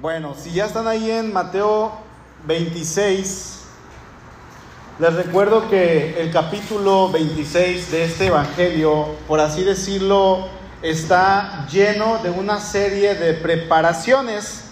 Bueno, si ya están ahí en Mateo 26, les recuerdo que el capítulo 26 de este Evangelio, por así decirlo, está lleno de una serie de preparaciones.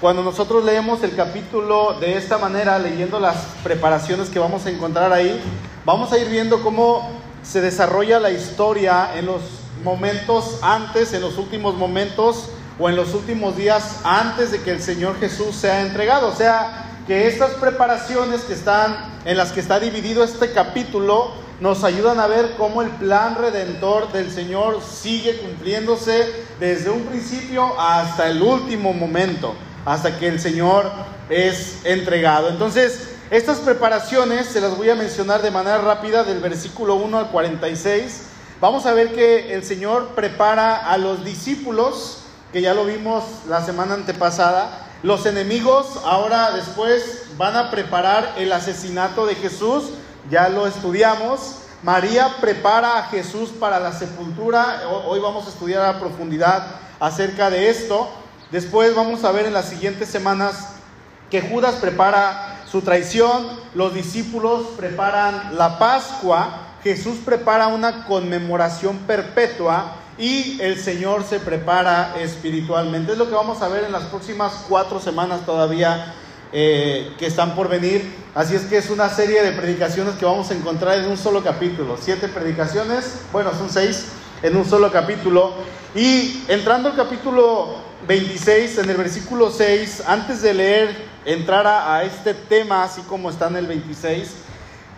Cuando nosotros leemos el capítulo de esta manera, leyendo las preparaciones que vamos a encontrar ahí, vamos a ir viendo cómo se desarrolla la historia en los momentos antes, en los últimos momentos o en los últimos días antes de que el Señor Jesús sea entregado. O sea, que estas preparaciones que están en las que está dividido este capítulo nos ayudan a ver cómo el plan redentor del Señor sigue cumpliéndose desde un principio hasta el último momento, hasta que el Señor es entregado. Entonces, estas preparaciones se las voy a mencionar de manera rápida del versículo 1 al 46. Vamos a ver que el Señor prepara a los discípulos que ya lo vimos la semana antepasada. Los enemigos ahora después van a preparar el asesinato de Jesús, ya lo estudiamos. María prepara a Jesús para la sepultura, hoy vamos a estudiar a profundidad acerca de esto. Después vamos a ver en las siguientes semanas que Judas prepara su traición, los discípulos preparan la Pascua, Jesús prepara una conmemoración perpetua y el Señor se prepara espiritualmente. Es lo que vamos a ver en las próximas cuatro semanas todavía eh, que están por venir. Así es que es una serie de predicaciones que vamos a encontrar en un solo capítulo. Siete predicaciones, bueno, son seis en un solo capítulo. Y entrando al capítulo 26, en el versículo 6, antes de leer, entrar a, a este tema, así como está en el 26,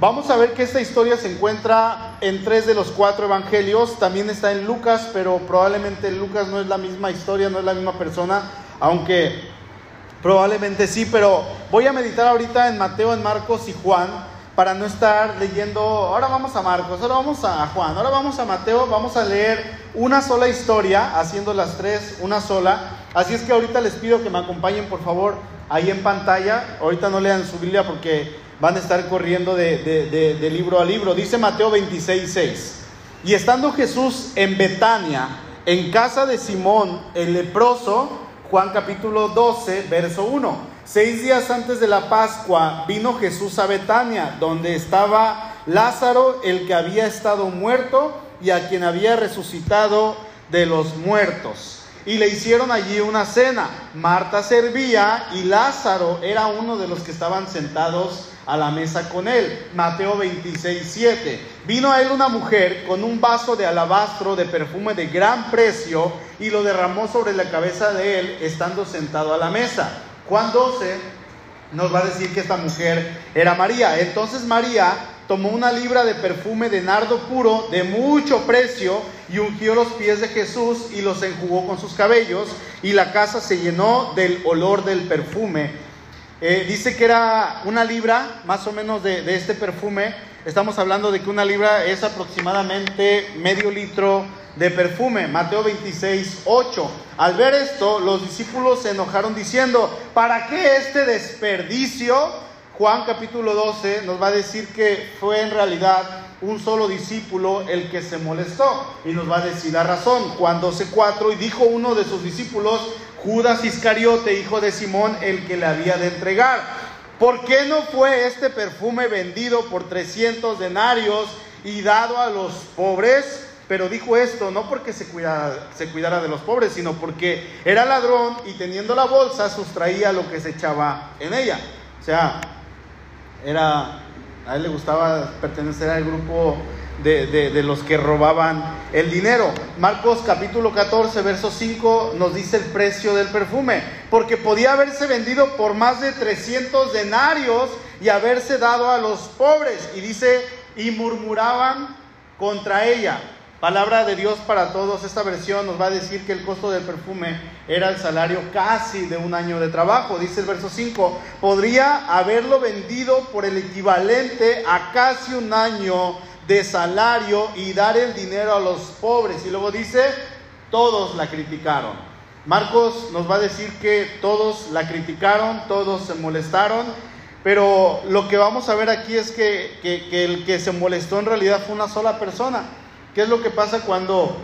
Vamos a ver que esta historia se encuentra en tres de los cuatro evangelios, también está en Lucas, pero probablemente Lucas no es la misma historia, no es la misma persona, aunque probablemente sí, pero voy a meditar ahorita en Mateo, en Marcos y Juan para no estar leyendo, ahora vamos a Marcos, ahora vamos a Juan, ahora vamos a Mateo, vamos a leer una sola historia, haciendo las tres una sola. Así es que ahorita les pido que me acompañen, por favor, ahí en pantalla. Ahorita no lean su Biblia porque van a estar corriendo de, libro a libro. Dice Mateo 26, 6. Y estando Jesús en Betania, en casa de Simón el leproso, Juan capítulo 12, verso 1. Seis días antes de la Pascua vino Jesús a Betania, donde estaba Lázaro, el que había estado muerto y a quien había resucitado de los muertos. Y le hicieron allí una cena. Marta servía y Lázaro era uno de los que estaban sentados a la mesa con él. Mateo 26, 7. Vino a él una mujer con un vaso de alabastro de perfume de gran precio y lo derramó sobre la cabeza de él estando sentado a la mesa. Juan 12 nos va a decir que esta mujer era María. Entonces María tomó una libra de perfume de nardo puro de mucho precio y ungió los pies de Jesús y los enjugó con sus cabellos y la casa se llenó del olor del perfume. Eh, dice que era una libra más o menos de, este perfume. Estamos hablando de que una libra es aproximadamente medio litro de perfume. Mateo 26, 8. Al ver esto, los discípulos se enojaron diciendo, ¿para qué este desperdicio? Juan capítulo 12 nos va a decir que fue en realidad un solo discípulo el que se molestó y nos va a decir la razón. Juan 12, 4 y dijo uno de sus discípulos, Judas Iscariote, hijo de Simón, el que le había de entregar. ¿Por qué no fue este perfume vendido por 300 denarios y dado a los pobres? Pero dijo esto no porque se cuidara, se cuidara de los pobres, sino porque era ladrón y teniendo la bolsa sustraía lo que se echaba en ella. O sea, era, a él le gustaba pertenecer al grupo de, los que robaban el dinero. Marcos capítulo 14, verso 5 nos dice el precio del perfume, porque podía haberse vendido por más de 300 denarios y haberse dado a los pobres. Y dice, y murmuraban contra ella. Palabra de Dios para todos, esta versión nos va a decir que el costo del perfume era el salario casi de un año de trabajo. Dice el verso 5, podría haberlo vendido por el equivalente a casi un año de salario y dar el dinero a los pobres. Y luego dice, todos la criticaron. Marcos nos va a decir que todos la criticaron, todos se molestaron, pero lo que vamos a ver aquí es que, que, el que se molestó en realidad fue una sola persona. ¿Qué es lo que pasa cuando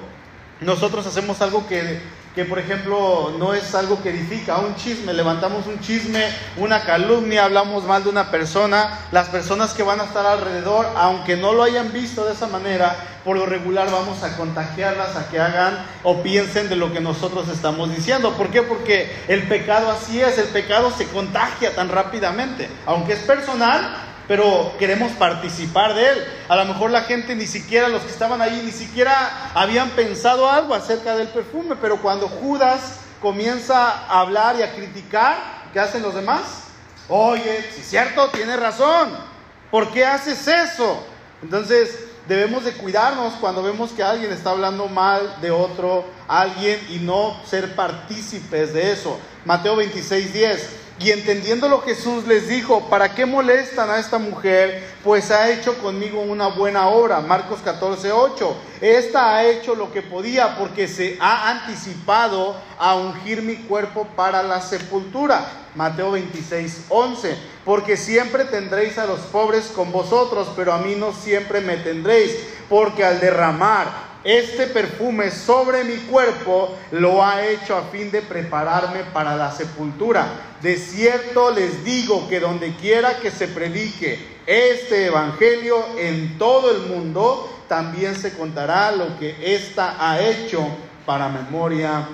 nosotros hacemos algo que, que por ejemplo no es algo que edifica, un chisme, levantamos un chisme, una calumnia, hablamos mal de una persona, las personas que van a estar alrededor, aunque no lo hayan visto de esa manera, por lo regular vamos a contagiarlas a que hagan o piensen de lo que nosotros estamos diciendo. ¿Por qué? Porque el pecado así es, el pecado se contagia tan rápidamente, aunque es personal, pero queremos participar de él. A lo mejor la gente ni siquiera, los que estaban ahí, ni siquiera habían pensado algo acerca del perfume, pero cuando Judas comienza a hablar y a criticar, ¿qué hacen los demás? Oye, si es cierto, tiene razón, ¿por qué haces eso? Entonces, debemos de cuidarnos cuando vemos que alguien está hablando mal de otro alguien y no ser partícipes de eso. Mateo 26, 10. Y entendiéndolo Jesús les dijo, ¿para qué molestan a esta mujer? Pues ha hecho conmigo una buena obra. Marcos 14, 8. Esta ha hecho lo que podía porque se ha anticipado a ungir mi cuerpo para la sepultura. Mateo 26, 11. Porque siempre tendréis a los pobres con vosotros, pero a mí no siempre me tendréis. Porque al derramar este perfume sobre mi cuerpo lo ha hecho a fin de prepararme para la sepultura. De cierto les digo que donde quiera que se predique este evangelio en todo el mundo, también se contará lo que ésta ha hecho para memoria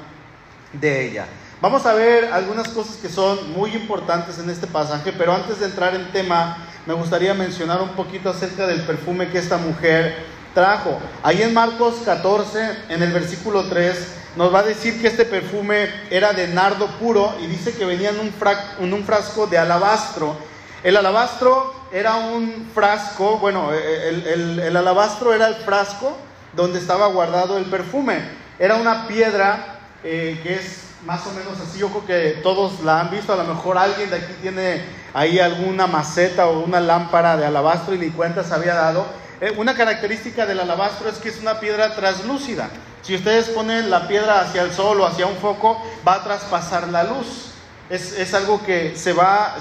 de ella. Vamos a ver algunas cosas que son muy importantes en este pasaje, pero antes de entrar en tema, me gustaría mencionar un poquito acerca del perfume que esta mujer trajo. Ahí en Marcos 14, en el versículo 3, nos va a decir que este perfume era de nardo puro y dice que venía en un, en un frasco de alabastro. El alabastro era un frasco, bueno, el, alabastro era el frasco donde estaba guardado el perfume. Era una piedra eh, que es más o menos así, yo creo que todos la han visto, a lo mejor alguien de aquí tiene ahí alguna maceta o una lámpara de alabastro y ni cuenta se había dado. Eh, una característica del alabastro es que es una piedra translúcida. Si ustedes ponen la piedra hacia el sol o hacia un foco, va a traspasar la luz. Es, algo que se va,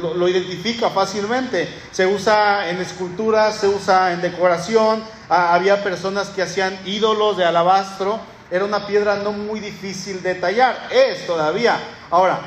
lo, identifica fácilmente. Se usa en esculturas, se usa en decoración. Ah, había personas que hacían ídolos de alabastro. Era una piedra no muy difícil de tallar. Es todavía. Ahora,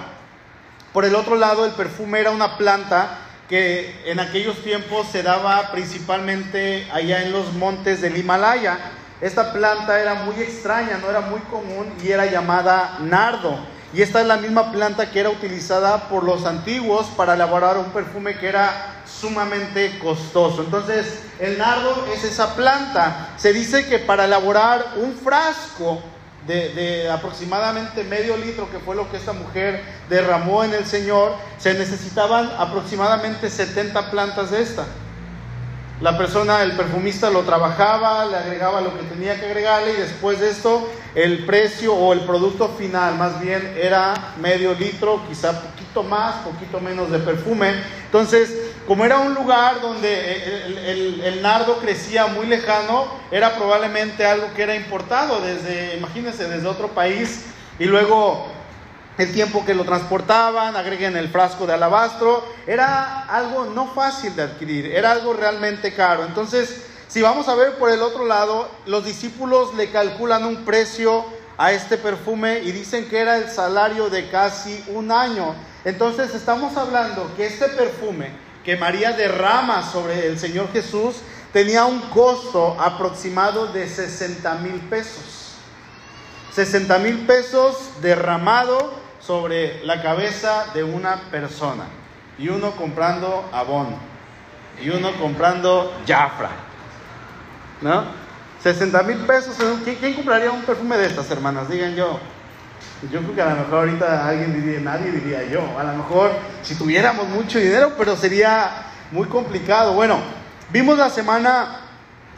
por el otro lado, el perfume era una planta que en aquellos tiempos se daba principalmente allá en los montes del Himalaya. Esta planta era muy extraña, no era muy común y era llamada nardo. Y esta es la misma planta que era utilizada por los antiguos para elaborar un perfume que era sumamente costoso. Entonces, el nardo es esa planta. Se dice que para elaborar un frasco de, aproximadamente medio litro, que fue lo que esta mujer derramó en el Señor, se necesitaban aproximadamente 70 plantas de esta. La persona, el perfumista lo trabajaba, le agregaba lo que tenía que agregarle y después de esto el precio o el producto final más bien era medio litro, quizá poquito más, poquito menos de perfume. Entonces, como era un lugar donde el, nardo crecía muy lejano, era probablemente algo que era importado desde, imagínense, desde otro país y luego el tiempo que lo transportaban, agreguen el frasco de alabastro, era algo no fácil de adquirir, era algo realmente caro. Entonces, si vamos a ver por el otro lado, los discípulos le calculan un precio a este perfume y dicen que era el salario de casi un año. Entonces, estamos hablando que este perfume que María derrama sobre el Señor Jesús tenía un costo aproximado de 60 mil pesos. 60 mil pesos derramado sobre la cabeza de una persona. Y uno comprando abón. Y uno comprando Jafra. ¿No? 60 mil pesos. ¿Quién, compraría un perfume de estas, hermanas? Digan yo. Yo creo que a lo mejor ahorita alguien diría, nadie diría yo. A lo mejor si tuviéramos mucho dinero, pero sería muy complicado. Bueno, vimos la semana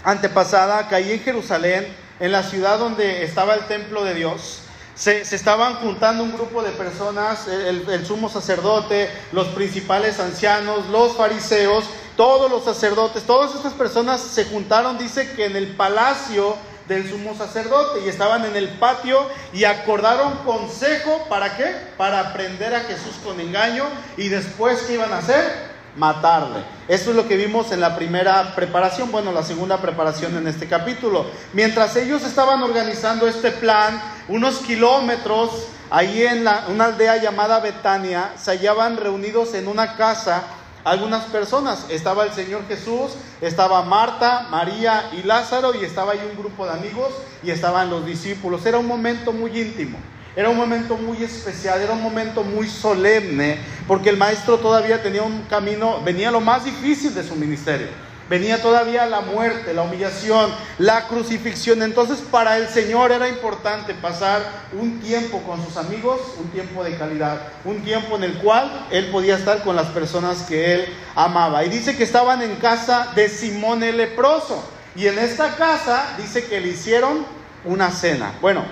antepasada que ahí en Jerusalén, en la ciudad donde estaba el templo de Dios, se, estaban juntando un grupo de personas, el, sumo sacerdote, los principales ancianos, los fariseos, todos los sacerdotes, todas estas personas se juntaron, dice que en el palacio del sumo sacerdote y estaban en el patio y acordaron consejo, ¿para qué? Para prender a Jesús con engaño y después ¿qué iban a hacer? Matarle. Eso es lo que vimos en la primera preparación, bueno, la segunda preparación en este capítulo. Mientras ellos estaban organizando este plan, unos kilómetros ahí en una aldea llamada Betania, se hallaban reunidos en una casa algunas personas. Estaba el Señor Jesús, estaba Marta, María y Lázaro y estaba ahí un grupo de amigos y estaban los discípulos. Era un momento muy íntimo. Era un momento muy especial, era un momento muy solemne, porque el maestro todavía tenía un camino, venía lo más difícil de su ministerio. Venía todavía la muerte, la humillación, la crucifixión. Entonces para el Señor era importante pasar un tiempo con sus amigos, un tiempo de calidad, un tiempo en el cual Él podía estar con las personas que Él amaba. Y dice que estaban en casa de Simón el leproso. Y en esta casa dice que le hicieron una cena. Bueno,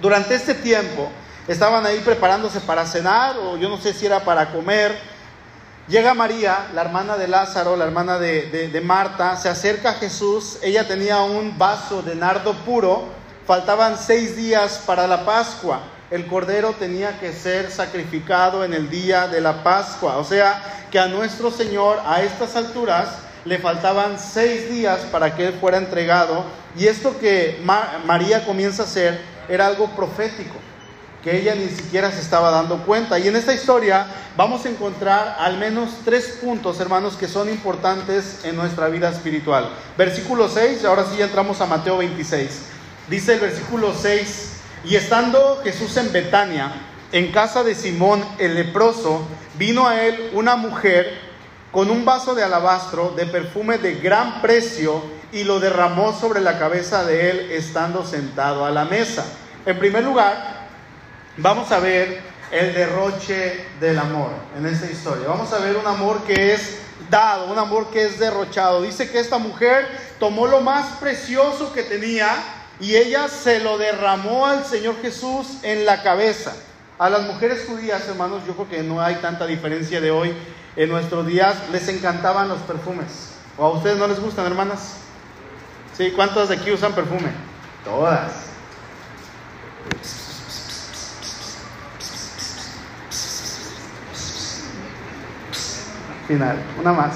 durante este tiempo estaban ahí preparándose para cenar o yo no sé si era para comer. Llega María, la hermana de Lázaro, la hermana de, Marta, se acerca a Jesús. Ella tenía un vaso de nardo puro. Faltaban seis días para la Pascua. El cordero tenía que ser sacrificado en el día de la Pascua. O sea que a nuestro Señor a estas alturas le faltaban seis días para que Él fuera entregado. Y esto que María comienza a hacer era algo profético, que ella ni siquiera se estaba dando cuenta. Y en esta historia vamos a encontrar al menos tres puntos, hermanos, que son importantes en nuestra vida espiritual. Versículo 6, ahora sí ya entramos a Mateo 26. Dice el versículo 6, y estando Jesús en Betania, en casa de Simón el leproso, vino a él una mujer con un vaso de alabastro de perfume de gran precio y lo derramó sobre la cabeza de él estando sentado a la mesa. En primer lugar, vamos a ver el derroche del amor en esta historia. Vamos a ver un amor que es dado, un amor que es derrochado. Dice que esta mujer tomó lo más precioso que tenía y ella se lo derramó al Señor Jesús en la cabeza. A las mujeres judías, hermanos, yo creo que no hay tanta diferencia de hoy. En nuestros días les encantaban los perfumes. ¿O a ustedes no les gustan, hermanas? Sí, ¿cuántos de aquí usan perfume? Todas. Final, una más.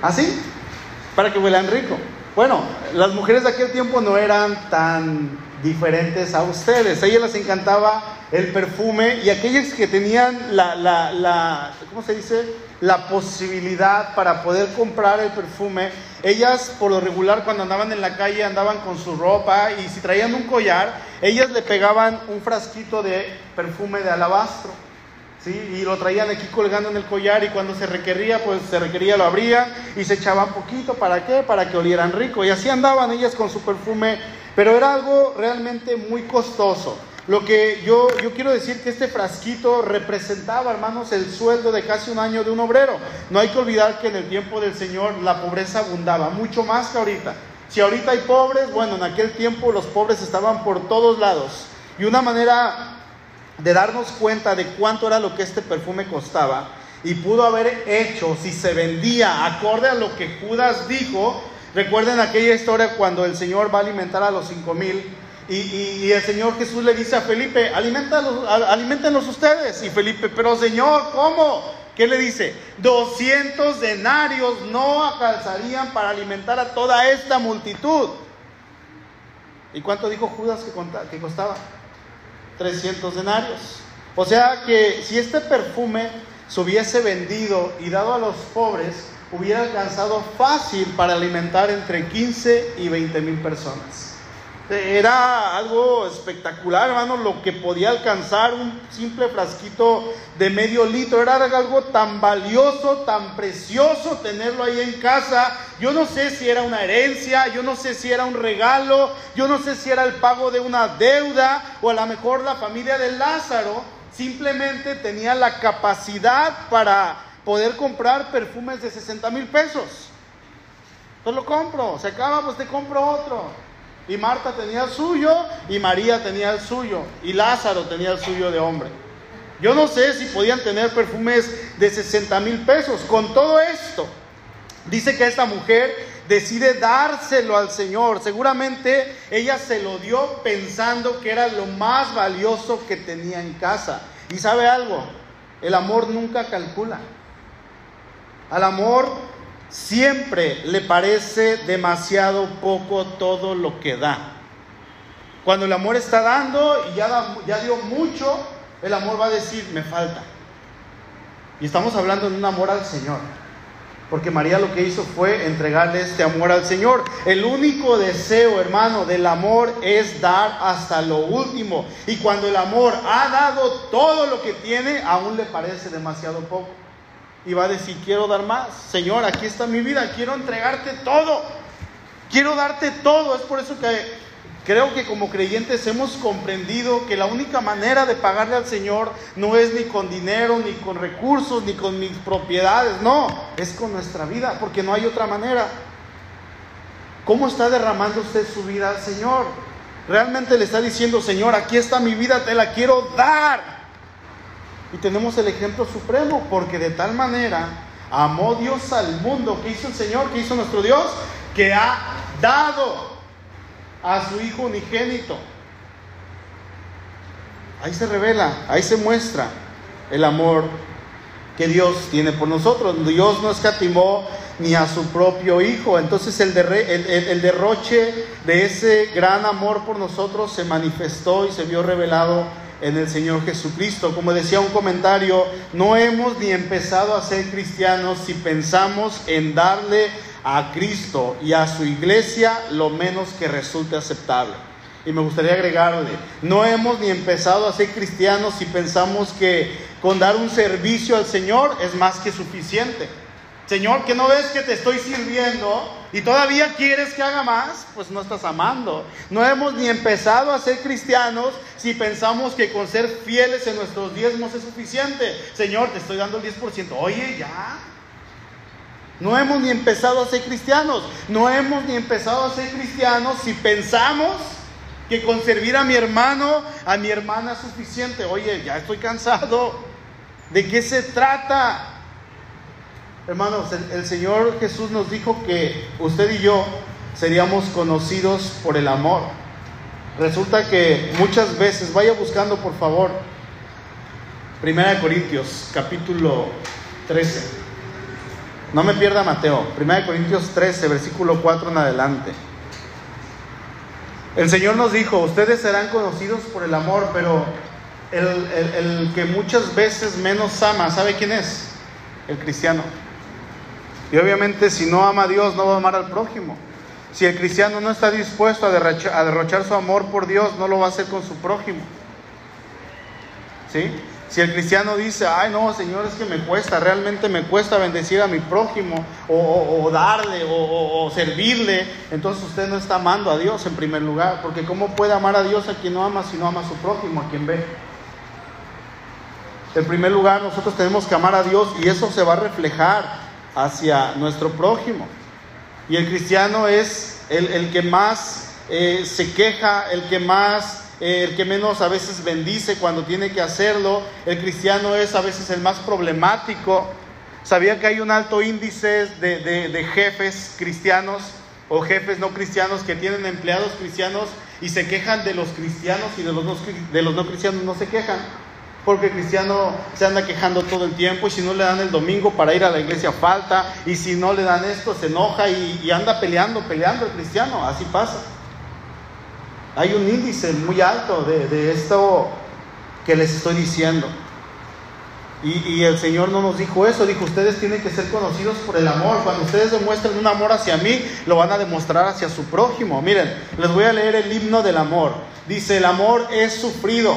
¿Así? ¿Ah, Para que huelan rico. Bueno, las mujeres de aquel tiempo no eran tan diferentes a ustedes. A ellas les encantaba el perfume y aquellas que tenían la, la, la, ¿cómo se dice? La posibilidad para poder comprar el perfume. Ellas por lo regular cuando andaban en la calle andaban con su ropa y si traían un collar, ellas le pegaban un frasquito de perfume de alabastro. ¿Sí? Y lo traían aquí colgando en el collar y cuando se requería, pues se requería, lo abrían y se echaban poquito. ¿Para qué? Para que olieran rico. Y así andaban ellas con su perfume pero era algo realmente muy costoso. Lo que yo, yo quiero decir que este frasquito representaba, hermanos, el sueldo de casi un año de un obrero. No hay que olvidar que en el tiempo del Señor la pobreza abundaba, mucho más que ahorita. Si ahorita hay pobres, bueno, en aquel tiempo los pobres estaban por todos lados. Y una manera de darnos cuenta de cuánto era lo que este perfume costaba y pudo haber hecho si se vendía acorde a lo que Judas dijo, Recuerden aquella historia cuando el Señor va a alimentar a los cinco mil y, el Señor Jesús le dice a Felipe, alimentenlos ustedes. Y Felipe, pero Señor, ¿cómo? ¿Qué le dice? 200 denarios no alcanzarían para alimentar a toda esta multitud. ¿Y cuánto dijo Judas que, que costaba? 300 denarios. O sea que si este perfume se hubiese vendido y dado a los pobres, hubiera alcanzado fácil para alimentar entre 15 y 20 mil personas. Era algo espectacular, hermano, lo que podía alcanzar un simple frasquito de medio litro. Era algo tan valioso, tan precioso tenerlo ahí en casa. Yo no sé si era una herencia, yo no sé si era un regalo, yo no sé si era el pago de una deuda o a lo mejor la familia de Lázaro simplemente tenía la capacidad para poder comprar perfumes de 60 mil pesos. Pues lo compro, se acaba, pues te compro otro. Y Marta tenía el suyo y María tenía el suyo y Lázaro tenía el suyo de hombre. Yo no sé si podían tener perfumes de 60 mil pesos. Con todo esto, dice que esta mujer decide dárselo al Señor. Seguramente ella se lo dio pensando que era lo más valioso que tenía en casa. Y sabe algo, el amor nunca calcula. Al amor siempre le parece demasiado poco todo lo que da. Cuando el amor está dando y ya, ya dio mucho, el amor va a decir, me falta. Y estamos hablando de un amor al Señor. Porque María lo que hizo fue entregarle este amor al Señor. El único deseo, hermano, del amor es dar hasta lo último. Y cuando el amor ha dado todo lo que tiene, aún le parece demasiado poco. Y va a decir, quiero dar más. Señor, aquí está mi vida, quiero entregarte todo. Quiero darte todo. Es por eso que Creo que como creyentes hemos comprendido que la única manera de pagarle al Señor no es ni con dinero, ni con recursos, ni con mis propiedades, no, es con nuestra vida, porque no hay otra manera. ¿Cómo está derramando usted su vida al Señor? Realmente le está diciendo, Señor, aquí está mi vida, te la quiero dar. Y tenemos el ejemplo supremo, porque de tal manera amó Dios al mundo. ¿Qué hizo el Señor? ¿Qué hizo nuestro Dios? Que ha dado a su Hijo unigénito. Ahí se revela, ahí se muestra el amor que Dios tiene por nosotros. Dios no escatimó ni a su propio Hijo. Entonces el, el, derroche de ese gran amor por nosotros se manifestó y se vio revelado en el Señor Jesucristo. Como decía un comentario, no hemos ni empezado a ser cristianos si pensamos en darle a Cristo y a su iglesia lo menos que resulte aceptable. Y me gustaría agregarle, no hemos ni empezado a ser cristianos si pensamos que con dar un servicio al Señor es más que suficiente. Señor, que no ves que te estoy sirviendo y todavía quieres que haga más, pues no estás amando. No hemos ni empezado a ser cristianos si pensamos que con ser fieles en nuestros diezmos es suficiente. Señor, te estoy dando el 10%. Oye, ya, no hemos ni empezado a ser cristianos. No hemos ni empezado a ser cristianos si pensamos que con servir a mi hermano, a mi hermana es suficiente. Oye, ya estoy cansado. ¿De qué se trata? Hermanos, el, Señor Jesús nos dijo que usted y yo seríamos conocidos por el amor. Resulta que muchas veces, vaya buscando por favor, Primera Corintios, capítulo 13. No me pierda Mateo, 1 Corintios 13, versículo 4 en adelante. El Señor nos dijo, ustedes serán conocidos por el amor, pero el, que muchas veces menos ama, ¿sabe quién es? El cristiano. Y obviamente si no ama a Dios, no va a amar al prójimo. Si el cristiano no está dispuesto a derrochar, su amor por Dios, no lo va a hacer con su prójimo. ¿Sí? Si el cristiano dice, ay no, Señor, es que me cuesta, realmente me cuesta bendecir a mi prójimo o, darle o, servirle, entonces usted no está amando a Dios en primer lugar, porque ¿cómo puede amar a Dios a quien no ama si no ama a su prójimo, a quien ve? En primer lugar, nosotros tenemos que amar a Dios y eso se va a reflejar hacia nuestro prójimo. Y el cristiano es el, que más eh, se queja, el que más el que menos a veces bendice cuando tiene que hacerlo. El cristiano es a veces el más problemático. ¿Sabía que hay un alto índice de, jefes cristianos o jefes no cristianos que tienen empleados cristianos y se quejan de los cristianos y de los no, de los no cristianos no se quejan? Porque el cristiano se anda quejando todo el tiempo y si no le dan el domingo para ir a la iglesia falta y si no le dan esto se enoja y, y anda peleando, peleando el cristiano, así pasa. Hay un índice muy alto de, esto que les estoy diciendo. Y, el Señor no nos dijo eso, dijo, ustedes tienen que ser conocidos por el amor. Cuando ustedes demuestren un amor hacia mí, lo van a demostrar hacia su prójimo. Miren, les voy a leer el himno del amor. Dice, el amor es sufrido,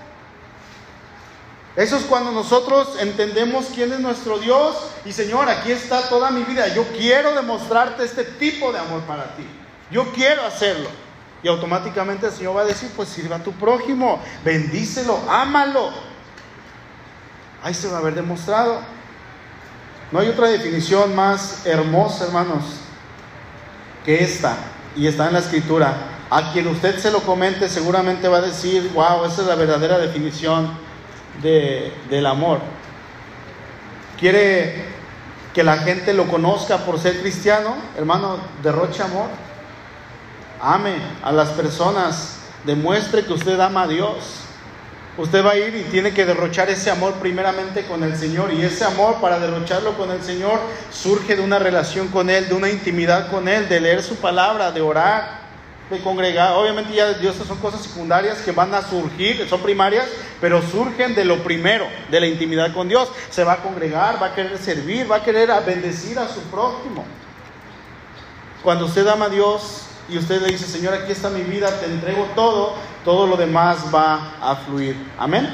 Eso es cuando nosotros entendemos quién es nuestro Dios y Señor, aquí está toda mi vida. Yo quiero demostrarte este tipo de amor para ti. Yo quiero hacerlo. Y automáticamente el Señor va a decir, pues sirva a tu prójimo, bendícelo, ámalo. Ahí se va a haber demostrado. No hay otra definición más hermosa, hermanos, que esta, y está en la escritura, a quien usted se lo comente seguramente va a decir, wow, esa es la verdadera definición de, del amor. ¿Quiere que la gente lo conozca por ser cristiano? Hermano, derroche amor. Ame a las personas, demuestre que usted ama a Dios. Usted va a ir y tiene que derrochar ese amor primeramente con el Señor. Y ese amor, para derrocharlo con el Señor, surge de una relación con Él, de una intimidad con Él, de leer su palabra, de orar, de congregar. Obviamente ya Dios son cosas secundarias que van a surgir, son primarias, pero surgen de lo primero, de la intimidad con Dios. Se va a congregar, va a querer servir, va a querer bendecir a su prójimo. Cuando usted ama a Dios, y usted le dice, Señor, aquí está mi vida, te entrego todo, todo lo demás va a fluir. Amén.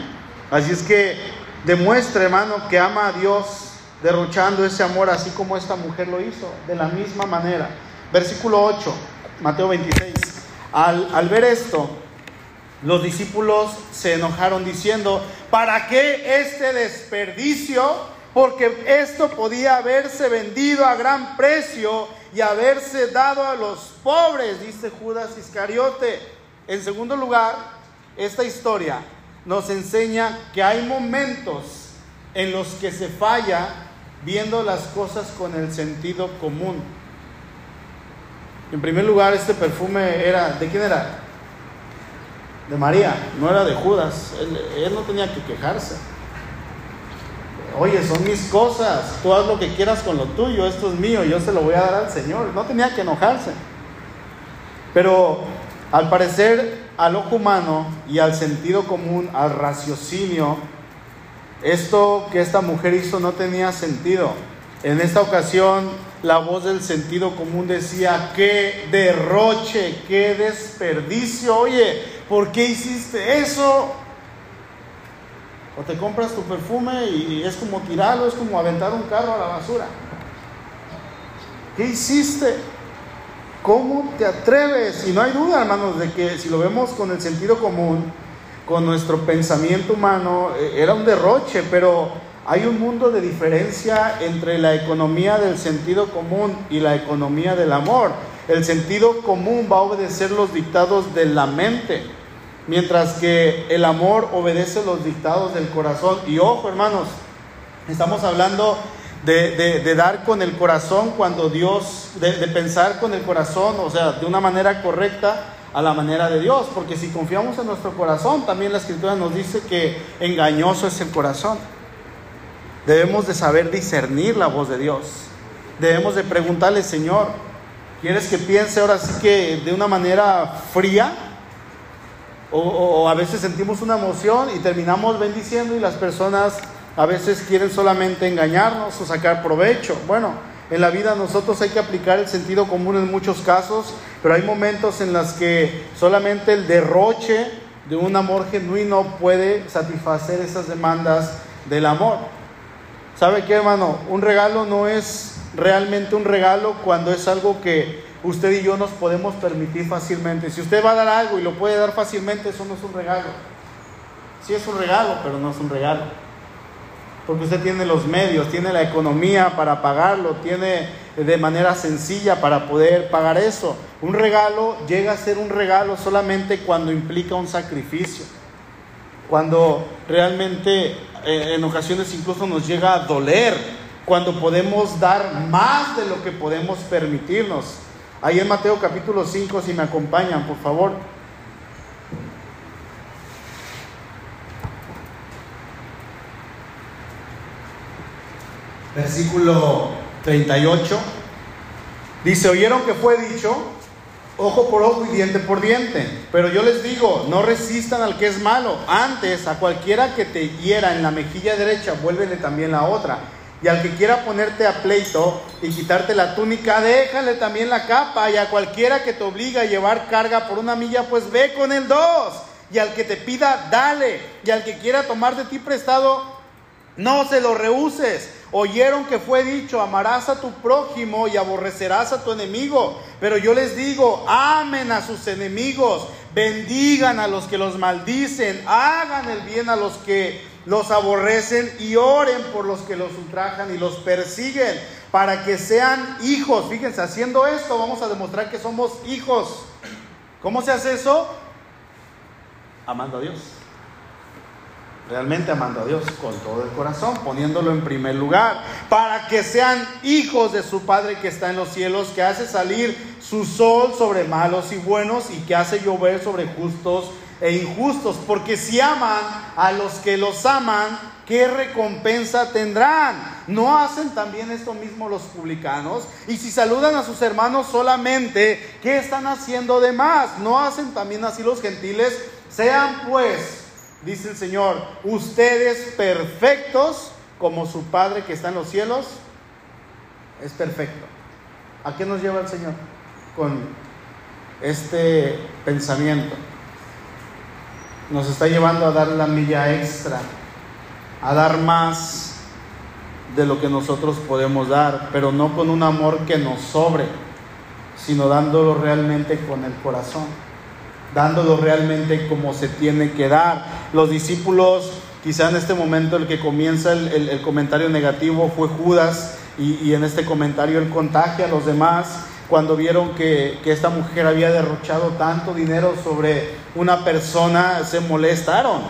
Así es que demuestre, hermano, que ama a Dios derrochando ese amor así como esta mujer lo hizo, de la misma manera. Versículo 8, Mateo 26. Al, ver esto, los discípulos se enojaron diciendo, ¿para qué este desperdicio? Porque esto podía haberse vendido a gran precio y haberse dado a los pobres, dice Judas Iscariote. En segundo lugar, esta historia nos enseña que hay momentos en los que se falla viendo las cosas con el sentido común. En primer lugar, este perfume era, ¿de quién era? De María, no era de Judas. Él, no tenía que quejarse oye, son mis cosas, tú haz lo que quieras con lo tuyo, esto es mío, yo se lo voy a dar al Señor. No tenía que enojarse. Pero al parecer al ojo humano y al sentido común, al raciocinio, esto que esta mujer hizo no tenía sentido. En esta ocasión la voz del sentido común decía, qué derroche, qué desperdicio, oye, ¿por qué hiciste eso? O te compras tu perfume y es como tirarlo, es como aventar un carro a la basura. ¿Qué hiciste? ¿Cómo te atreves? Y no hay duda, hermanos, de que si lo vemos con el sentido común, con nuestro pensamiento humano, eh, era un derroche, pero hay un mundo de diferencia entre la economía del sentido común y la economía del amor. El sentido común va a obedecer los dictados de la mente mientras que el amor obedece los dictados del corazón. Y ojo, hermanos, estamos hablando de, dar con el corazón cuando Dios, de, de, pensar con el corazón, o sea, de una manera correcta a la manera de Dios, porque si confiamos en nuestro corazón, también la escritura nos dice que engañoso es el corazón. Debemos de saber discernir la voz de Dios. Debemos de preguntarle, Señor, ¿quieres que piense ahora sí que de una manera fría? O, a veces sentimos una emoción y terminamos bendiciendo y las personas a veces quieren solamente engañarnos o sacar provecho. Bueno, en la vida nosotros hay que aplicar el sentido común en muchos casos, pero hay momentos en los que solamente el derroche de un amor genuino puede satisfacer esas demandas del amor. ¿Sabe qué, hermano? Un regalo no es realmente un regalo cuando es algo que usted y yo nos podemos permitir fácilmente. Si usted va a dar algo y lo puede dar fácilmente, eso no es un regalo. Sí es un regalo, pero no es un regalo. Porque usted tiene los medios, tiene la economía para pagarlo, tiene de manera sencilla para poder pagar eso. Un regalo llega a ser un regalo solamente cuando implica un sacrificio. Cuando realmente eh, en ocasiones incluso nos llega a doler. Cuando podemos dar más de lo que podemos permitirnos. Ahí en Mateo capítulo 5, si me acompañan, por favor. Versículo 38. Dice, oyeron que fue dicho, ojo por ojo y diente por diente. Pero yo les digo, no resistan al que es malo. Antes, a cualquiera que te hiera en la mejilla derecha, vuélvele también la otra. Y al que quiera ponerte a pleito y quitarte la túnica, déjale también la capa. Y a cualquiera que te obliga a llevar carga por una milla, pues ve con el dos. Y al que te pida, dale. Y al que quiera tomar de ti prestado, no se lo rehuses. Oyeron que fue dicho, amarás a tu prójimo y aborrecerás a tu enemigo. Pero yo les digo, amen a sus enemigos, bendigan a los que los maldicen, hagan el bien a los que los aborrecen y oren por los que los ultrajan y los persiguen. para que sean hijos. Fíjense, haciendo esto vamos a demostrar que somos hijos. ¿Cómo se hace eso? Amando a Dios. Realmente amando a Dios con todo el corazón, poniéndolo en primer lugar, para que sean hijos de su Padre que está en los cielos, que hace salir su sol sobre malos y buenos y que hace llover sobre justos e injustos, porque si aman a los que los aman, ¿qué recompensa tendrán? ¿No hacen también esto mismo los publicanos? Y si saludan a sus hermanos solamente, ¿qué están haciendo de más? ¿No hacen también así los gentiles? Sean pues dice el Señor, ustedes perfectos como su Padre que está en los cielos es perfecto. ¿A qué nos lleva el Señor con este pensamiento? Nos está llevando a dar la milla extra, a dar más de lo que nosotros podemos dar, pero no con un amor que nos sobre, sino dándolo realmente con el corazón dándolo realmente como se tiene que dar. Los discípulos, quizá en este momento el que comienza el, comentario negativo fue Judas y, en este comentario él contagia a los demás cuando vieron que, esta mujer había derrochado tanto dinero sobre una persona, se molestaron,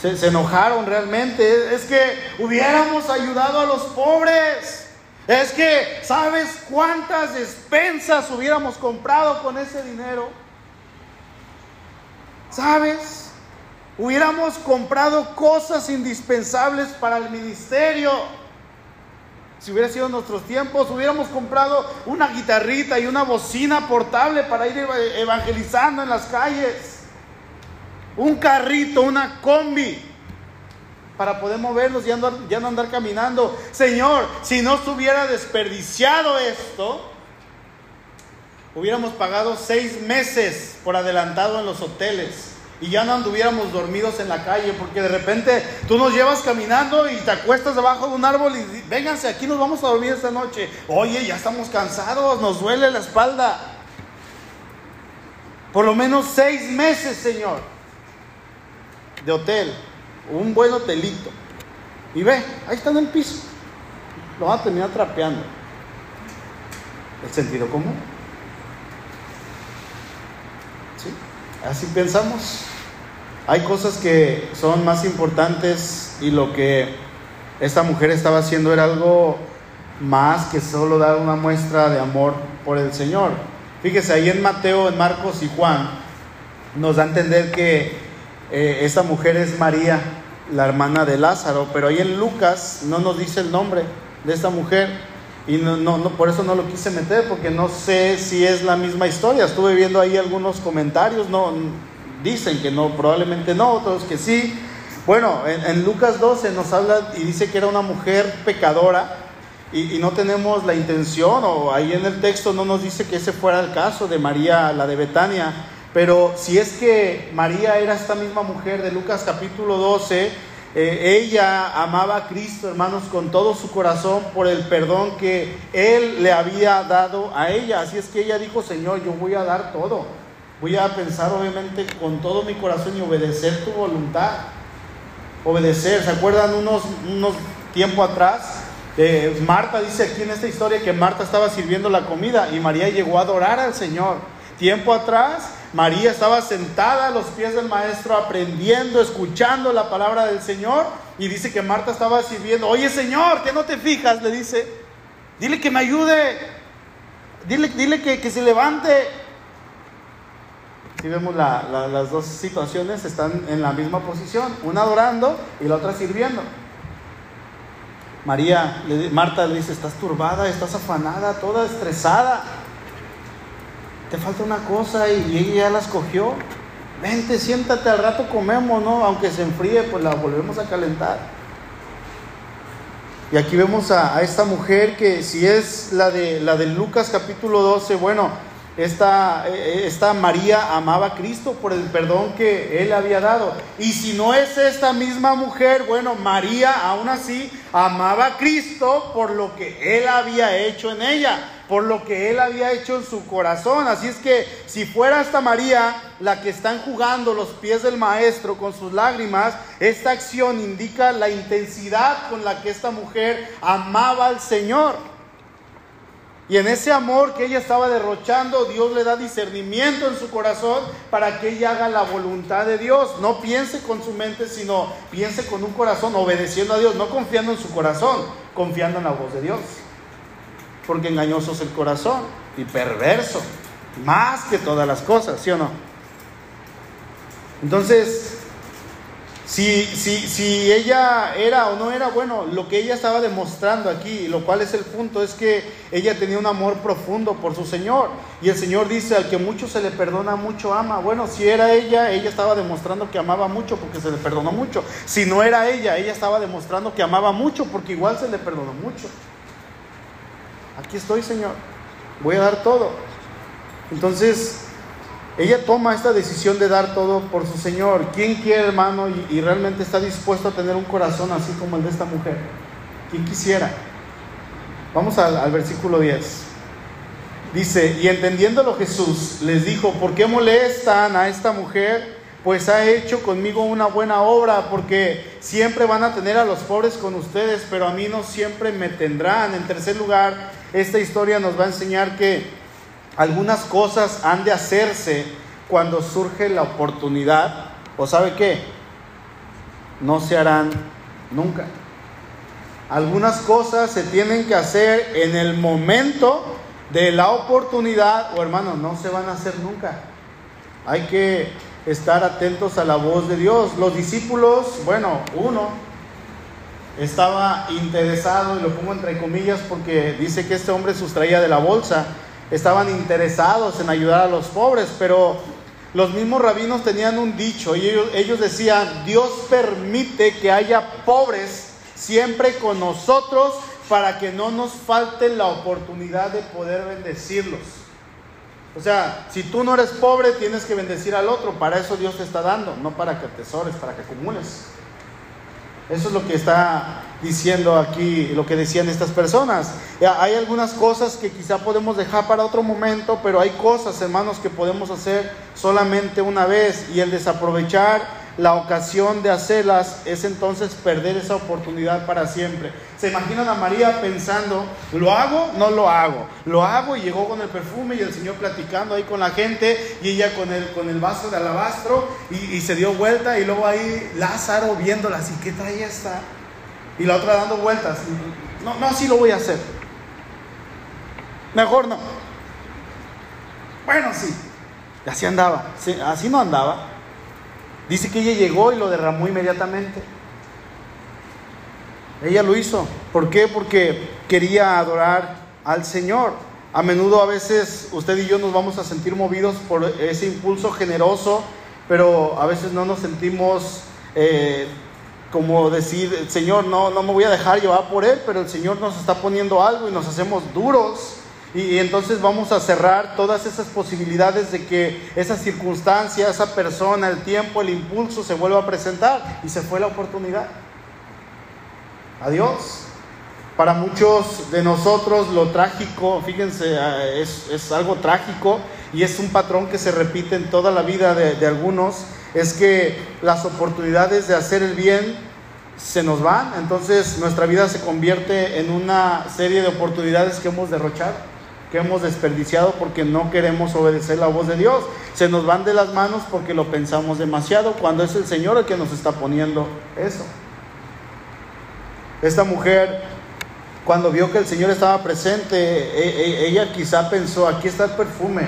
se, se enojaron realmente. Es que hubiéramos ayudado a los pobres. Es que, ¿sabes cuántas despensas hubiéramos comprado con ese dinero? ¿Sabes? Hubiéramos comprado cosas indispensables para el ministerio. Si hubiera sido nuestros tiempos, hubiéramos comprado una guitarrita y una bocina portable para ir evangelizando en las calles. Un carrito, una combi, para poder movernos y ya no andar caminando. Señor, si no se hubiera desperdiciado esto, hubiéramos pagado seis meses por adelantado en los hoteles y ya no anduviéramos dormidos en la calle, porque de repente tú nos llevas caminando y te acuestas debajo de un árbol y vénganse, aquí nos vamos a dormir esta noche. Oye, ya estamos cansados, nos duele la espalda. Por lo menos seis meses, Señor, de hotel, un buen hotelito. Y ve, ahí está en el piso. Lo van a terminar trapeando. El sentido común. Así pensamos. Hay cosas que son más importantes y lo que esta mujer estaba haciendo era algo más que solo dar una muestra de amor por el Señor. Fíjese, ahí en Mateo, en Marcos y Juan nos da a entender que eh, esta mujer es María, la hermana de Lázaro, pero ahí en Lucas no nos dice el nombre de esta mujer. Y no, no, por eso no lo quise meter, porque no sé si es la misma historia. Estuve viendo ahí algunos comentarios, no dicen que no, probablemente no, otros que sí. Bueno, en, Lucas 12 nos habla y dice que era una mujer pecadora y, y, no tenemos la intención, o ahí en el texto no nos dice que ese fuera el caso de María, la de Betania, pero si es que María era esta misma mujer de Lucas capítulo 12, eh, ella amaba a Cristo, hermanos, con todo su corazón por el perdón que Él le había dado a ella. Así es que ella dijo, Señor, yo voy a dar todo. Voy a pensar obviamente con todo mi corazón y obedecer tu voluntad. Obedecer. ¿Se acuerdan unos, unos tiempo atrás? Eh, Marta dice aquí en esta historia que Marta estaba sirviendo la comida y María llegó a adorar al Señor. Tiempo atrás María estaba sentada a los pies del maestro aprendiendo, escuchando la palabra del Señor y dice que Marta estaba sirviendo. Oye Señor, que no te fijas, le dice. Dile que me ayude. Dile, dile que, se levante. Si vemos las dos situaciones, están en la misma posición, una adorando y la otra sirviendo. María, Marta le dice, estás turbada, estás afanada, toda estresada te falta una cosa y, ella ya la escogió. Vente, siéntate, al rato comemos, ¿no? Aunque se enfríe, pues la volvemos a calentar. Y aquí vemos a, esta mujer que si es la de, la de Lucas capítulo 12, bueno, esta, eh, esta María amaba a Cristo por el perdón que él había dado. Y si no es esta misma mujer, bueno, María aún así amaba a Cristo por lo que él había hecho en ella por lo que él había hecho en su corazón. Así es que si fuera esta María la que está jugando los pies del maestro con sus lágrimas, esta acción indica la intensidad con la que esta mujer amaba al Señor. Y en ese amor que ella estaba derrochando, Dios le da discernimiento en su corazón para que ella haga la voluntad de Dios. No piense con su mente, sino piense con un corazón, obedeciendo a Dios, no confiando en su corazón, confiando en la voz de Dios. Porque engañoso es el corazón y perverso, más que todas las cosas, ¿sí o no? Entonces, si, si, si ella era o no era, bueno, lo que ella estaba demostrando aquí, lo cual es el punto, es que ella tenía un amor profundo por su Señor. Y el Señor dice, al que mucho se le perdona, mucho ama. Bueno, si era ella, ella estaba demostrando que amaba mucho porque se le perdonó mucho. Si no era ella, ella estaba demostrando que amaba mucho porque igual se le perdonó mucho. Aquí estoy, Señor. Voy a dar todo. Entonces, ella toma esta decisión de dar todo por su Señor. ¿Quién quiere, hermano, y, realmente está dispuesto a tener un corazón así como el de esta mujer? ¿Quién quisiera? Vamos al, al versículo 10. Dice, y entendiéndolo Jesús les dijo, ¿por qué molestan a esta mujer? Pues ha hecho conmigo una buena obra, porque siempre van a tener a los pobres con ustedes, pero a mí no siempre me tendrán. En tercer lugar, esta historia nos va a enseñar que algunas cosas han de hacerse cuando surge la oportunidad, o sabe qué, no se harán nunca. Algunas cosas se tienen que hacer en el momento de la oportunidad, o hermano, no se van a hacer nunca. Hay que estar atentos a la voz de Dios. Los discípulos, bueno, uno estaba interesado, y lo pongo entre comillas porque dice que este hombre sustraía de la bolsa estaban interesados en ayudar a los pobres, pero los mismos rabinos tenían un dicho y ellos, decían, Dios permite que haya pobres siempre con nosotros para que no nos falte la oportunidad de poder bendecirlos. O sea, si tú no eres pobre, tienes que bendecir al otro. Para eso Dios te está dando, no para que atesores, para que acumules. Eso es lo que está diciendo aquí, lo que decían estas personas. Hay algunas cosas que quizá podemos dejar para otro momento, pero hay cosas, hermanos, que podemos hacer solamente una vez y el desaprovechar la ocasión de hacerlas es entonces perder esa oportunidad para siempre. ¿Se imaginan a María pensando, ¿lo hago? No lo hago. Lo hago y llegó con el perfume y el Señor platicando ahí con la gente y ella con el, con el vaso de alabastro y, se dio vuelta y luego ahí Lázaro viéndola así, ¿qué trae esta? Y la otra dando vueltas. No, no, sí lo voy a hacer. Mejor no. Bueno, sí. Así andaba. así no andaba. Dice que ella llegó y lo derramó inmediatamente. Ella lo hizo. ¿Por qué? Porque quería adorar al Señor. A menudo a veces usted y yo nos vamos a sentir movidos por ese impulso generoso, pero a veces no nos sentimos eh, como decir, Señor, no, no me voy a dejar llevar por Él, pero el Señor nos está poniendo algo y nos hacemos duros y, entonces vamos a cerrar todas esas posibilidades de que esa circunstancia, esa persona, el tiempo, el impulso se vuelva a presentar. Y se fue la oportunidad. Adiós. Para muchos de nosotros lo trágico, fíjense, ah, es, algo trágico y es un patrón que se repite en toda la vida de, de algunos, es que las oportunidades de hacer el bien se nos van, entonces nuestra vida se convierte en una serie de oportunidades que hemos derrochado que hemos desperdiciado porque no queremos obedecer la voz de Dios. Se nos van de las manos porque lo pensamos demasiado cuando es el Señor el que nos está poniendo eso. Esta mujer, cuando vio que el Señor estaba presente, e, e, ella quizá pensó, aquí está el perfume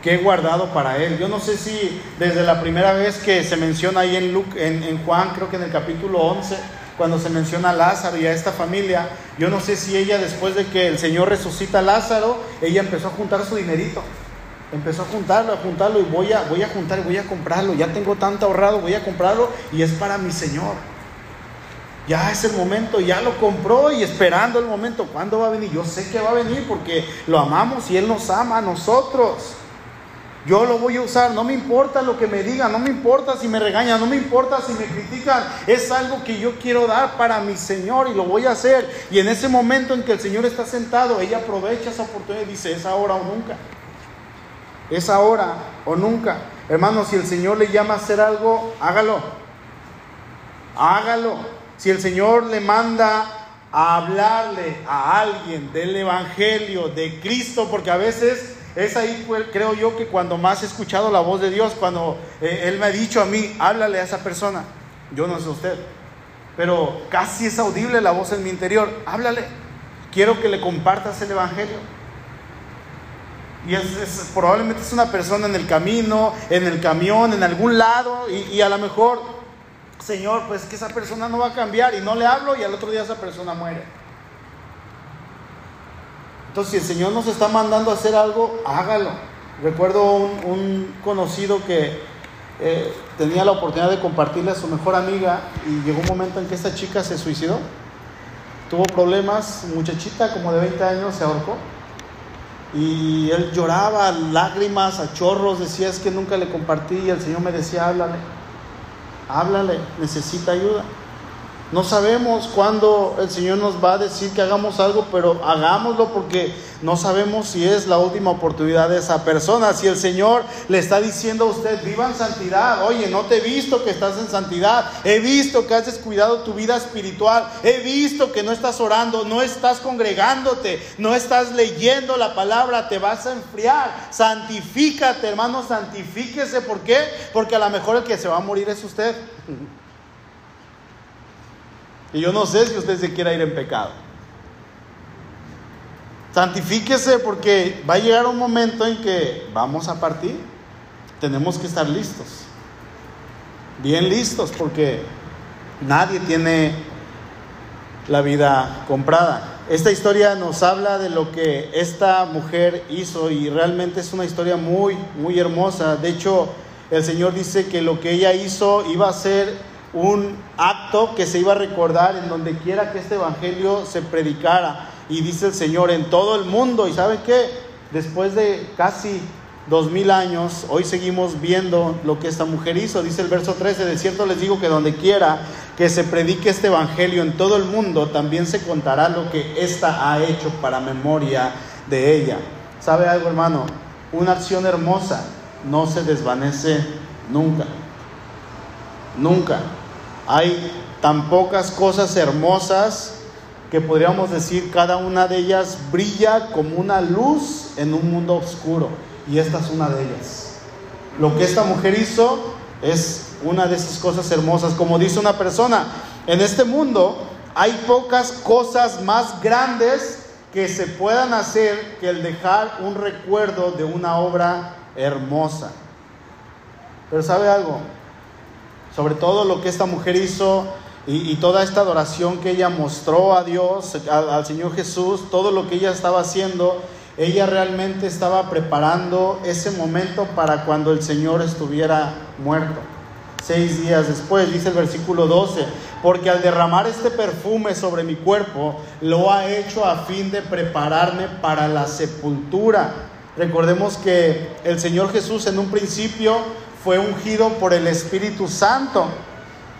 que he guardado para él. Yo no sé si desde la primera vez que se menciona ahí en, Luke, en, en Juan, creo que en el capítulo 11, cuando se menciona a Lázaro y a esta familia, yo no sé si ella después de que el Señor resucita a Lázaro, ella empezó a juntar su dinerito. Empezó a juntarlo, a juntarlo y voy a, voy a juntar voy a comprarlo. Ya tengo tanto ahorrado, voy a comprarlo y es para mi Señor. Ya es el momento, ya lo compró y esperando el momento. ¿Cuándo va a venir? Yo sé que va a venir porque lo amamos y Él nos ama a nosotros. Yo lo voy a usar, no me importa lo que me digan, no me importa si me regañan, no me importa si me critican. Es algo que yo quiero dar para mi Señor y lo voy a hacer. Y en ese momento en que el Señor está sentado, ella aprovecha esa oportunidad y dice, es ahora o nunca. Es ahora o nunca. Hermano, si el Señor le llama a hacer algo, hágalo. Hágalo. Si el Señor le manda a hablarle a alguien del Evangelio, de Cristo, porque a veces es ahí, creo yo, que cuando más he escuchado la voz de Dios, cuando eh, Él me ha dicho a mí, háblale a esa persona. Yo no sé usted, pero casi es audible la voz en mi interior, háblale. Quiero que le compartas el Evangelio. Y es, probablemente es una persona en el camino, en el camión, en algún lado, y a lo mejor, Señor, pues que esa persona no va a cambiar, y no le hablo, y al otro día esa persona muere. Entonces, si el Señor nos está mandando a hacer algo, hágalo. Recuerdo un, conocido que eh, tenía la oportunidad de compartirle a su mejor amiga y llegó un momento en que esta chica se suicidó. Tuvo problemas, muchachita como de 20 años se ahorcó. Y él lloraba, lágrimas, a chorros, decía es que nunca le compartí y el Señor me decía, háblale, háblale, necesita ayuda. No sabemos cuándo el Señor nos va a decir que hagamos algo, pero hagámoslo porque no sabemos si es la última oportunidad de esa persona. Si el Señor le está diciendo a usted, viva en santidad, oye, no te he visto que estás en santidad, he visto que has descuidado tu vida espiritual, he visto que no estás orando, no estás congregándote, no estás leyendo la palabra, te vas a enfriar. Santifícate, hermano, santifíquese. ¿Por qué? Porque a lo mejor el que se va a morir es usted. Y yo no sé si usted se quiera ir en pecado. Santifíquese porque va a llegar un momento en que vamos a partir. Tenemos que estar listos. Bien listos porque nadie tiene la vida comprada. Esta historia nos habla de lo que esta mujer hizo y realmente es una historia muy, muy hermosa. De hecho, el Señor dice que lo que ella hizo iba a ser un acto que se iba a recordar en donde quiera que este evangelio se predicara. Y dice el Señor en todo el mundo. ¿Y sabe qué? Después de casi dos mil años, hoy seguimos viendo lo que esta mujer hizo. Dice el verso 13, de cierto les digo que donde quiera que se predique este evangelio en todo el mundo, también se contará lo que ésta ha hecho para memoria de ella. ¿Sabe algo, hermano? Una acción hermosa no se desvanece nunca. Nunca. Hay tan pocas cosas hermosas que podríamos decir cada una de ellas brilla como una luz en un mundo oscuro. Y esta es una de ellas. Lo que esta mujer hizo es una de esas cosas hermosas. Como dice una persona, en este mundo hay pocas cosas más grandes que se puedan hacer que el dejar un recuerdo de una obra hermosa. Pero ¿sabe algo? Sobre todo lo que esta mujer hizo y, toda esta adoración que ella mostró a Dios, al Señor Jesús, todo lo que ella estaba haciendo, ella realmente estaba preparando ese momento para cuando el Señor estuviera muerto. Seis días después, dice el versículo 12, porque al derramar este perfume sobre mi cuerpo, lo ha hecho a fin de prepararme para la sepultura. Recordemos que el Señor Jesús en un principio fue ungido por el Espíritu Santo.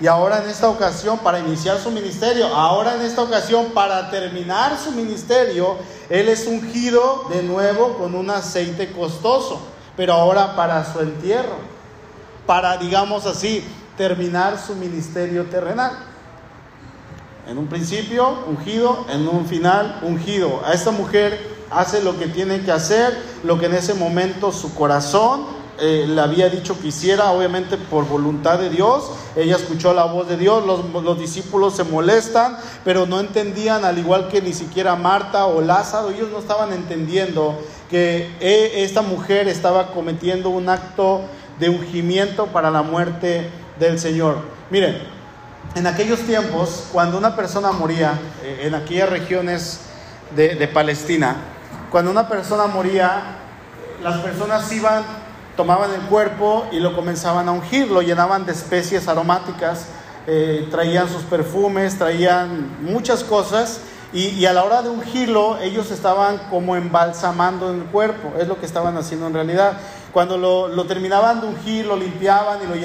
Y ahora en esta ocasión, para iniciar su ministerio, ahora en esta ocasión, para terminar su ministerio, Él es ungido de nuevo con un aceite costoso, pero ahora para su entierro, para, digamos así, terminar su ministerio terrenal. En un principio, ungido, en un final, ungido. A esta mujer hace lo que tiene que hacer, lo que en ese momento su corazón eh, le había dicho que hiciera, obviamente por voluntad de Dios. Ella escuchó la voz de Dios, los, los, discípulos se molestan, pero no entendían, al igual que ni siquiera Marta o Lázaro, ellos no estaban entendiendo que eh, esta mujer estaba cometiendo un acto de ungimiento para la muerte del Señor. Miren, en aquellos tiempos, cuando una persona moría, eh, en aquellas regiones de Palestina, cuando una persona moría, las personas iban tomaban el cuerpo y lo comenzaban a ungir, lo llenaban de especies aromáticas, eh, traían sus perfumes, traían muchas cosas y, a la hora de ungirlo ellos estaban como embalsamando el cuerpo, es lo que estaban haciendo en realidad. Cuando lo, terminaban de ungir, lo limpiaban y lo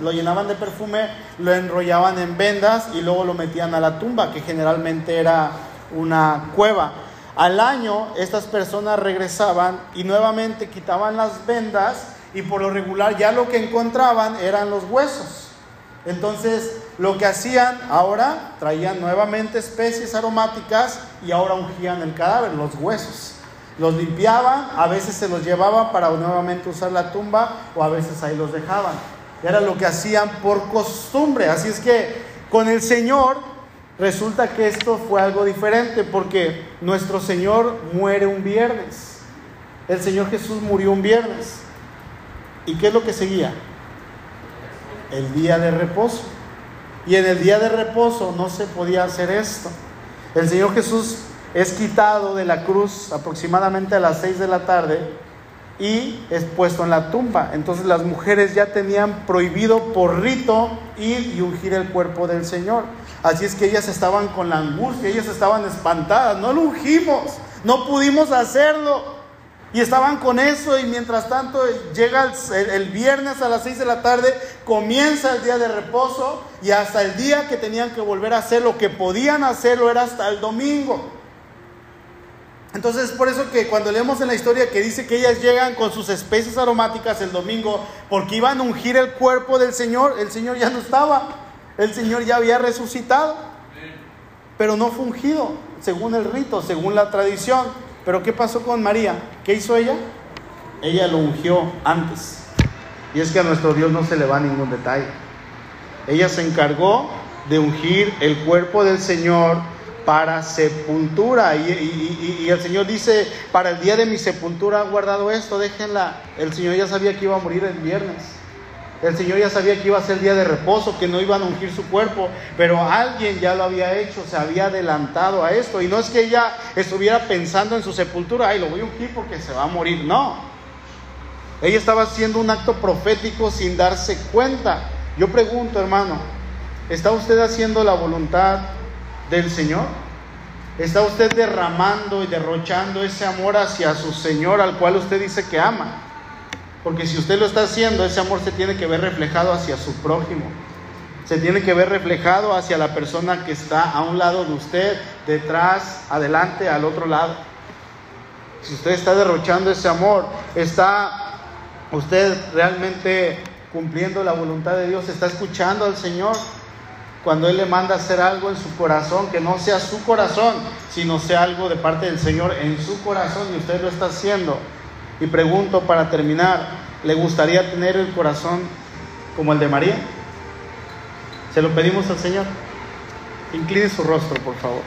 lo llenaban de perfume, lo enrollaban en vendas y luego lo metían a la tumba, que generalmente era una cueva. Al año estas personas regresaban y nuevamente quitaban las vendas y por lo regular ya lo que encontraban eran los huesos. Entonces, lo que hacían ahora, traían nuevamente especies aromáticas y ahora ungían el cadáver, los huesos. Los limpiaban, a veces se los llevaban para nuevamente usar la tumba o a veces ahí los dejaban. Era lo que hacían por costumbre. Así es que con el Señor resulta que esto fue algo diferente porque nuestro Señor muere un viernes. El Señor Jesús murió un viernes. ¿Y qué es lo que seguía? el día de reposo. Y en el día de reposo no se podía hacer esto. El Señor Jesús es quitado de la cruz aproximadamente a las 6 de la tarde y es puesto en la tumba. Entonces las mujeres ya tenían prohibido por rito ir y ungir el cuerpo del Señor. Así es que ellas estaban con la angustia, ellas estaban espantadas. No lo ungimos, no pudimos hacerlo. Y estaban con eso y mientras tanto llega el, viernes a las 6 de la tarde, comienza el día de reposo y hasta el día que tenían que volver a hacer lo que podían hacerlo era hasta el domingo. Entonces por eso que cuando leemos en la historia que dice que ellas llegan con sus especies aromáticas el domingo porque iban a ungir el cuerpo del Señor, el Señor ya no estaba, el Señor ya había resucitado, pero no fungido según el rito, según la tradición. Pero ¿qué pasó con María? ¿Qué hizo ella? Ella lo ungió antes. Y es que a nuestro Dios no se le va ningún detalle. Ella se encargó de ungir el cuerpo del Señor para sepultura. Y, y, el Señor dice, para el día de mi sepultura han guardado esto, déjenla. El Señor ya sabía que iba a morir el viernes. El Señor ya sabía que iba a ser día de reposo, que no iban a ungir su cuerpo, pero alguien ya lo había hecho, se había adelantado a esto. Y no es que ella estuviera pensando en su sepultura, ay, lo voy a ungir porque se va a morir. No. Ella estaba haciendo un acto profético sin darse cuenta. Yo pregunto, hermano, ¿está usted haciendo la voluntad del Señor? ¿Está usted derramando y derrochando ese amor hacia su Señor al cual usted dice que ama? Porque si usted lo está haciendo, ese amor se tiene que ver reflejado hacia su prójimo. Se tiene que ver reflejado hacia la persona que está a un lado de usted, detrás, adelante, al otro lado. Si usted está derrochando ese amor, está usted realmente cumpliendo la voluntad de Dios, está escuchando al Señor cuando Él le manda hacer algo en su corazón, que no sea su corazón, sino sea algo de parte del Señor en su corazón y usted lo está haciendo. Y pregunto para terminar, ¿le gustaría tener el corazón como el de María? Se lo pedimos al Señor. Incline su rostro, por favor.